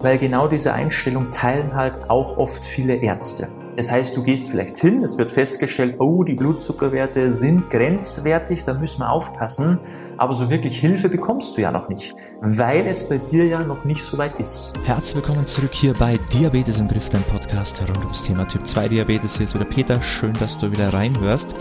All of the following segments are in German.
Weil genau diese Einstellung teilen halt auch oft viele Ärzte. Das heißt, du gehst vielleicht hin, es wird festgestellt, oh, die Blutzuckerwerte sind grenzwertig, da müssen wir aufpassen. Aber so wirklich Hilfe bekommst du ja noch nicht, weil es bei dir ja noch nicht so weit ist. Herzlich willkommen zurück hier bei Diabetes im Griff, dein Podcast rund ums Thema Typ 2 Diabetes. Hier ist wieder Peter, schön, dass du wieder reinhörst.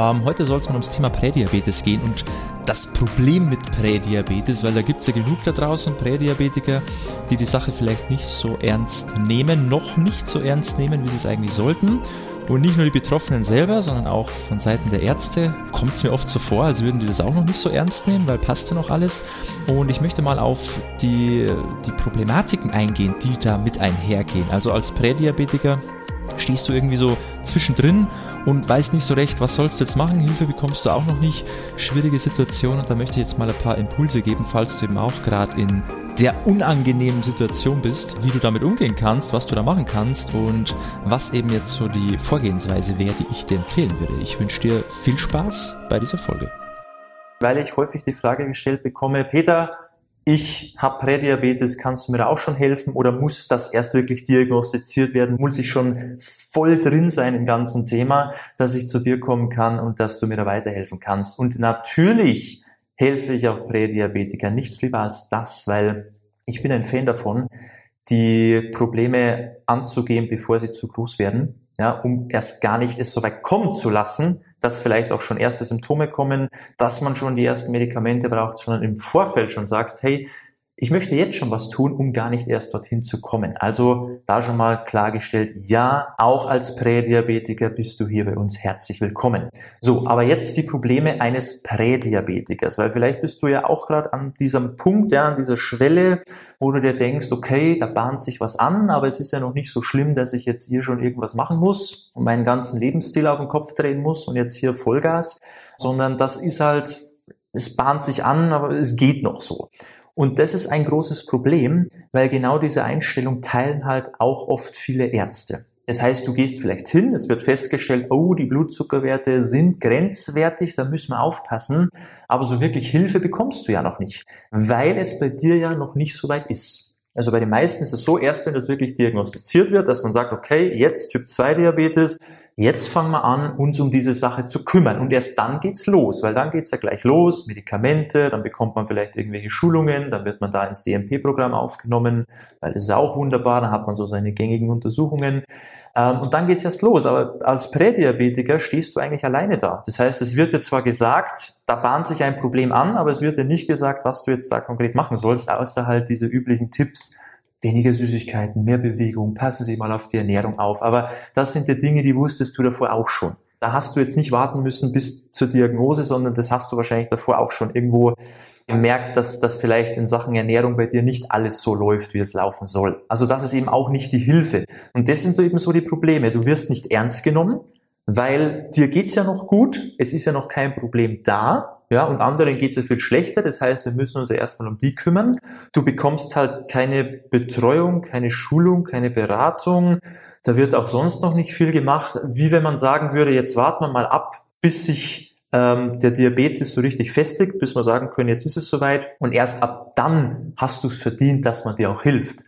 Ähm, heute soll es mal ums Thema Prädiabetes gehen und das Problem mit Prädiabetes, weil da gibt es ja genug da draußen Prädiabetiker, die die Sache vielleicht nicht so ernst nehmen, noch nicht so ernst nehmen, wie sie es eigentlich sollten. Und nicht nur die Betroffenen selber, sondern auch von Seiten der Ärzte kommt es mir oft so vor, als würden die das auch noch nicht so ernst nehmen, weil passt ja noch alles. Und ich möchte mal auf die, die Problematiken eingehen, die da mit einhergehen. Also als Prädiabetiker stehst du irgendwie so zwischendrin und weißt nicht so recht, was sollst du jetzt machen. Hilfe bekommst du auch noch nicht. Schwierige Situation und da möchte ich jetzt mal ein paar Impulse geben, falls du eben auch gerade in der unangenehmen Situation bist, wie du damit umgehen kannst, was du da machen kannst und was eben jetzt so die Vorgehensweise wäre, die ich dir empfehlen würde. Ich wünsche dir viel Spaß bei dieser Folge. Weil ich häufig die Frage gestellt bekomme, Peter, ich habe Prädiabetes, kannst du mir da auch schon helfen oder muss das erst wirklich diagnostiziert werden? Muss ich schon voll drin sein im ganzen Thema, dass ich zu dir kommen kann und dass du mir da weiterhelfen kannst? Und natürlich helfe ich auch Prädiabetiker nichts lieber als das, weil ich bin ein Fan davon, die Probleme anzugehen, bevor sie zu groß werden, ja, um erst gar nicht es so weit kommen zu lassen, dass vielleicht auch schon erste Symptome kommen, dass man schon die ersten Medikamente braucht, sondern im Vorfeld schon sagst, hey, ich möchte jetzt schon was tun, um gar nicht erst dorthin zu kommen. Also da schon mal klargestellt, ja, auch als Prädiabetiker bist du hier bei uns herzlich willkommen. So, aber jetzt die Probleme eines Prädiabetikers, weil vielleicht bist du ja auch gerade an diesem Punkt, ja, an dieser Schwelle, wo du dir denkst, okay, da bahnt sich was an, aber es ist ja noch nicht so schlimm, dass ich jetzt hier schon irgendwas machen muss und meinen ganzen Lebensstil auf den Kopf drehen muss und jetzt hier Vollgas, sondern das ist halt, es bahnt sich an, aber es geht noch so. Und das ist ein großes Problem, weil genau diese Einstellung teilen halt auch oft viele Ärzte. Das heißt, du gehst vielleicht hin, es wird festgestellt, oh, die Blutzuckerwerte sind grenzwertig, da müssen wir aufpassen. Aber so wirklich Hilfe bekommst du ja noch nicht, weil es bei dir ja noch nicht so weit ist. Also bei den meisten ist es so, erst wenn das wirklich diagnostiziert wird, dass man sagt, okay, jetzt Typ 2 Diabetes, jetzt fangen wir an, uns um diese Sache zu kümmern. Und erst dann geht's los, weil dann geht's ja gleich los, Medikamente, dann bekommt man vielleicht irgendwelche Schulungen, dann wird man da ins DMP-Programm aufgenommen, weil das ist auch wunderbar, dann hat man so seine gängigen Untersuchungen. Ähm, und dann geht's erst los. Aber als Prädiabetiker stehst du eigentlich alleine da. Das heißt, es wird dir zwar gesagt, da bahnt sich ein Problem an, aber es wird dir nicht gesagt, was du jetzt da konkret machen sollst, außer halt diese üblichen Tipps, weniger Süßigkeiten, mehr Bewegung, passen Sie mal auf die Ernährung auf. Aber das sind die Dinge, die wusstest du davor auch schon. Da hast du jetzt nicht warten müssen bis zur Diagnose, sondern das hast du wahrscheinlich davor auch schon irgendwo gemerkt, dass das vielleicht in Sachen Ernährung bei dir nicht alles so läuft, wie es laufen soll. Also das ist eben auch nicht die Hilfe. Und das sind so eben so die Probleme. Du wirst nicht ernst genommen, weil dir geht's ja noch gut, es ist ja noch kein Problem da, ja, und anderen geht's ja viel schlechter. Das heißt, wir müssen uns ja erstmal um die kümmern. Du bekommst halt keine Betreuung, keine Schulung, keine Beratung. Da wird auch sonst noch nicht viel gemacht. Wie wenn man sagen würde, jetzt warten wir mal ab, bis sich ähm, der Diabetes so richtig festigt, bis wir sagen können, jetzt ist es soweit. Und erst ab dann hast du es verdient, dass man dir auch hilft.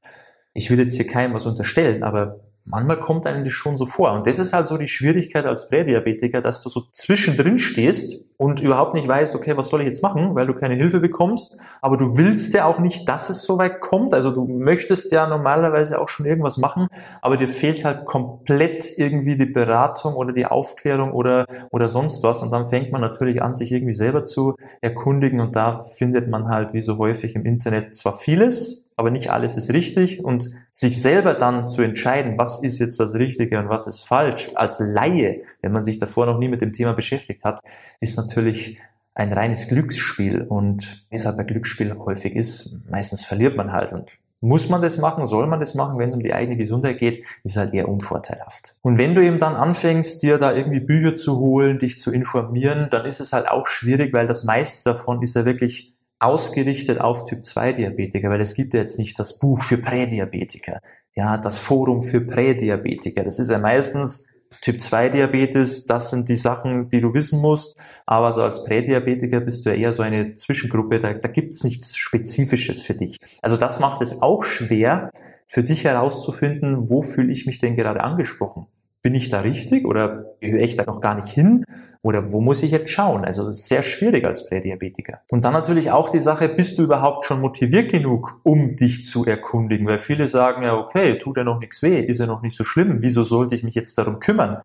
Ich will jetzt hier keinem was unterstellen, aber manchmal kommt einem das schon so vor. Und das ist halt so die Schwierigkeit als Prädiabetiker, dass du so zwischendrin stehst und überhaupt nicht weißt, okay, was soll ich jetzt machen, weil du keine Hilfe bekommst, aber du willst ja auch nicht, dass es so weit kommt. Also du möchtest ja normalerweise auch schon irgendwas machen, aber dir fehlt halt komplett irgendwie die Beratung oder die Aufklärung oder, oder sonst was. Und dann fängt man natürlich an, sich irgendwie selber zu erkundigen und da findet man halt wie so häufig im Internet zwar vieles, aber nicht alles ist richtig und sich selber dann zu entscheiden, was ist jetzt das Richtige und was ist falsch, als Laie, wenn man sich davor noch nie mit dem Thema beschäftigt hat, ist natürlich ein reines Glücksspiel und wie es bei Glücksspiel häufig ist, meistens verliert man halt und muss man das machen? Soll man das machen? Wenn es um die eigene Gesundheit geht, ist halt eher unvorteilhaft. Und wenn du eben dann anfängst, dir da irgendwie Bücher zu holen, dich zu informieren, dann ist es halt auch schwierig, weil das meiste davon ist ja wirklich ausgerichtet auf Typ 2 Diabetiker, weil es gibt ja jetzt nicht das Buch für Prädiabetiker, ja, das Forum für Prädiabetiker. Das ist ja meistens Typ 2 Diabetes, das sind die Sachen, die du wissen musst. Aber so als Prädiabetiker bist du ja eher so eine Zwischengruppe, da, da gibt es nichts Spezifisches für dich. Also das macht es auch schwer, für dich herauszufinden, wo fühle ich mich denn gerade angesprochen? Bin ich da richtig oder höre ich da noch gar nicht hin? Oder wo muss ich jetzt schauen? Also das ist sehr schwierig als Prädiabetiker. Und dann natürlich auch die Sache, bist du überhaupt schon motiviert genug, um dich zu erkundigen? Weil viele sagen ja, okay, tut ja noch nichts weh, ist ja noch nicht so schlimm, wieso sollte ich mich jetzt darum kümmern?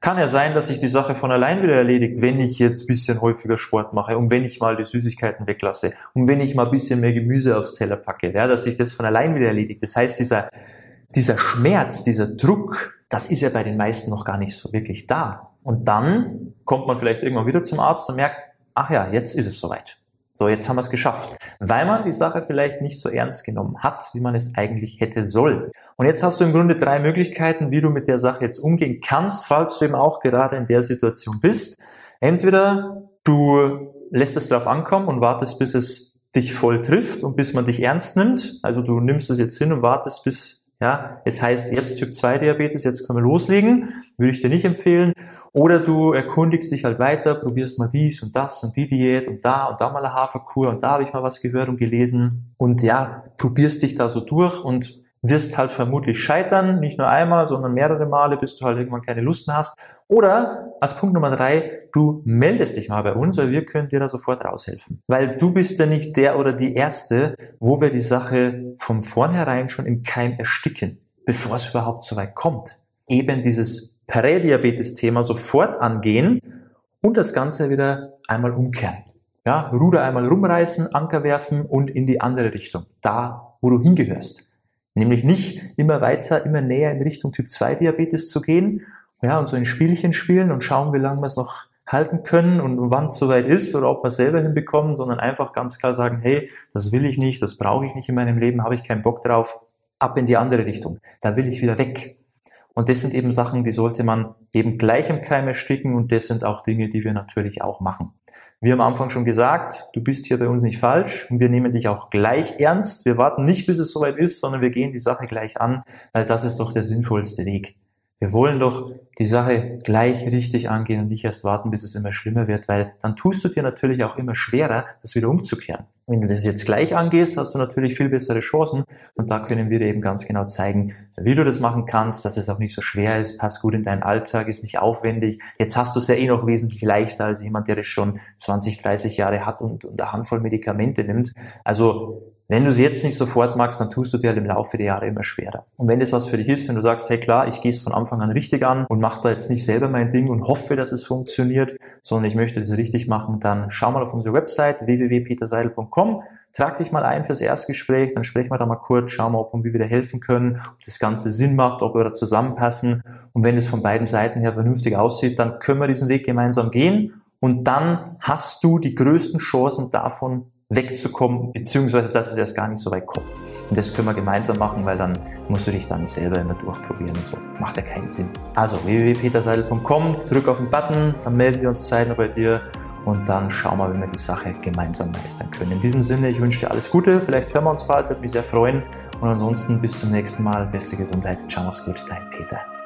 Kann ja sein, dass sich die Sache von allein wieder erledigt, wenn ich jetzt bisschen häufiger Sport mache und wenn ich mal die Süßigkeiten weglasse und wenn ich mal bisschen mehr Gemüse aufs Teller packe, ja, dass sich das von allein wieder erledigt. Das heißt, dieser, dieser Schmerz, dieser Druck, das ist ja bei den meisten noch gar nicht so wirklich da. Und dann kommt man vielleicht irgendwann wieder zum Arzt und merkt, ach ja, jetzt ist es soweit. So, jetzt haben wir es geschafft. Weil man die Sache vielleicht nicht so ernst genommen hat, wie man es eigentlich hätte soll. Und jetzt hast du im Grunde drei Möglichkeiten, wie du mit der Sache jetzt umgehen kannst, falls du eben auch gerade in der Situation bist. Entweder du lässt es darauf ankommen und wartest, bis es dich voll trifft und bis man dich ernst nimmt. Also du nimmst es jetzt hin und wartest, bis ja, es heißt jetzt Typ 2 Diabetes, jetzt können wir loslegen. Würde ich dir nicht empfehlen. Oder du erkundigst dich halt weiter, probierst mal dies und das und die Diät und da und da mal eine Haferkur und da habe ich mal was gehört und gelesen. Und ja, probierst dich da so durch und wirst halt vermutlich scheitern, nicht nur einmal, sondern mehrere Male, bis du halt irgendwann keine Lust mehr hast. Oder als Punkt Nummer drei, du meldest dich mal bei uns, weil wir können dir da sofort raushelfen. Weil du bist ja nicht der oder die Erste, wo wir die Sache von vornherein schon im Keim ersticken, bevor es überhaupt so weit kommt. Eben dieses Prädiabetes-Thema sofort angehen und das Ganze wieder einmal umkehren. Ja, Ruder einmal rumreißen, Anker werfen und in die andere Richtung. Da, wo du hingehörst. Nämlich nicht immer weiter, immer näher in Richtung Typ 2 Diabetes zu gehen, ja, und so ein Spielchen spielen und schauen, wie lange wir es noch halten können und wann es soweit ist oder ob wir es selber hinbekommen, sondern einfach ganz klar sagen, hey, das will ich nicht, das brauche ich nicht in meinem Leben, habe ich keinen Bock drauf, ab in die andere Richtung. Da will ich wieder weg. Und das sind eben Sachen, die sollte man eben gleich im Keim ersticken und das sind auch Dinge, die wir natürlich auch machen. Wir haben am Anfang schon gesagt, du bist hier bei uns nicht falsch und wir nehmen dich auch gleich ernst. Wir warten nicht, bis es soweit ist, sondern wir gehen die Sache gleich an, weil das ist doch der sinnvollste Weg. Wir wollen doch die Sache gleich richtig angehen und nicht erst warten, bis es immer schlimmer wird, weil dann tust du dir natürlich auch immer schwerer, das wieder umzukehren. Wenn du das jetzt gleich angehst, hast du natürlich viel bessere Chancen und da können wir dir eben ganz genau zeigen, wie du das machen kannst, dass es auch nicht so schwer ist, passt gut in deinen Alltag, ist nicht aufwendig. Jetzt hast du es ja eh noch wesentlich leichter als jemand, der das schon 20, 30 Jahre hat und, und eine Handvoll Medikamente nimmt. Also wenn du es jetzt nicht sofort magst, dann tust du dir halt im Laufe der Jahre immer schwerer. Und wenn das was für dich ist, wenn du sagst, hey klar, ich gehe es von Anfang an richtig an und mache da jetzt nicht selber mein Ding und hoffe, dass es funktioniert, sondern ich möchte das richtig machen, dann schau mal auf unsere Website www.peterseidel.com, trag dich mal ein fürs Erstgespräch, dann sprechen wir da mal kurz, schauen wir, ob und wie wir dir helfen können, ob das Ganze Sinn macht, ob wir da zusammenpassen. Und wenn es von beiden Seiten her vernünftig aussieht, dann können wir diesen Weg gemeinsam gehen und dann hast du die größten Chancen davon, wegzukommen, beziehungsweise dass es erst gar nicht so weit kommt. Und das können wir gemeinsam machen, weil dann musst du dich dann selber immer durchprobieren und so. Macht ja keinen Sinn. Also www.peterseidel.com, drück auf den Button, dann melden wir uns zeitnah bei dir und dann schauen wir, wie wir die Sache gemeinsam meistern können. In diesem Sinne, ich wünsche dir alles Gute, vielleicht hören wir uns bald, würde mich sehr freuen und ansonsten bis zum nächsten Mal, beste Gesundheit, ciao, mach's gut, dein Peter.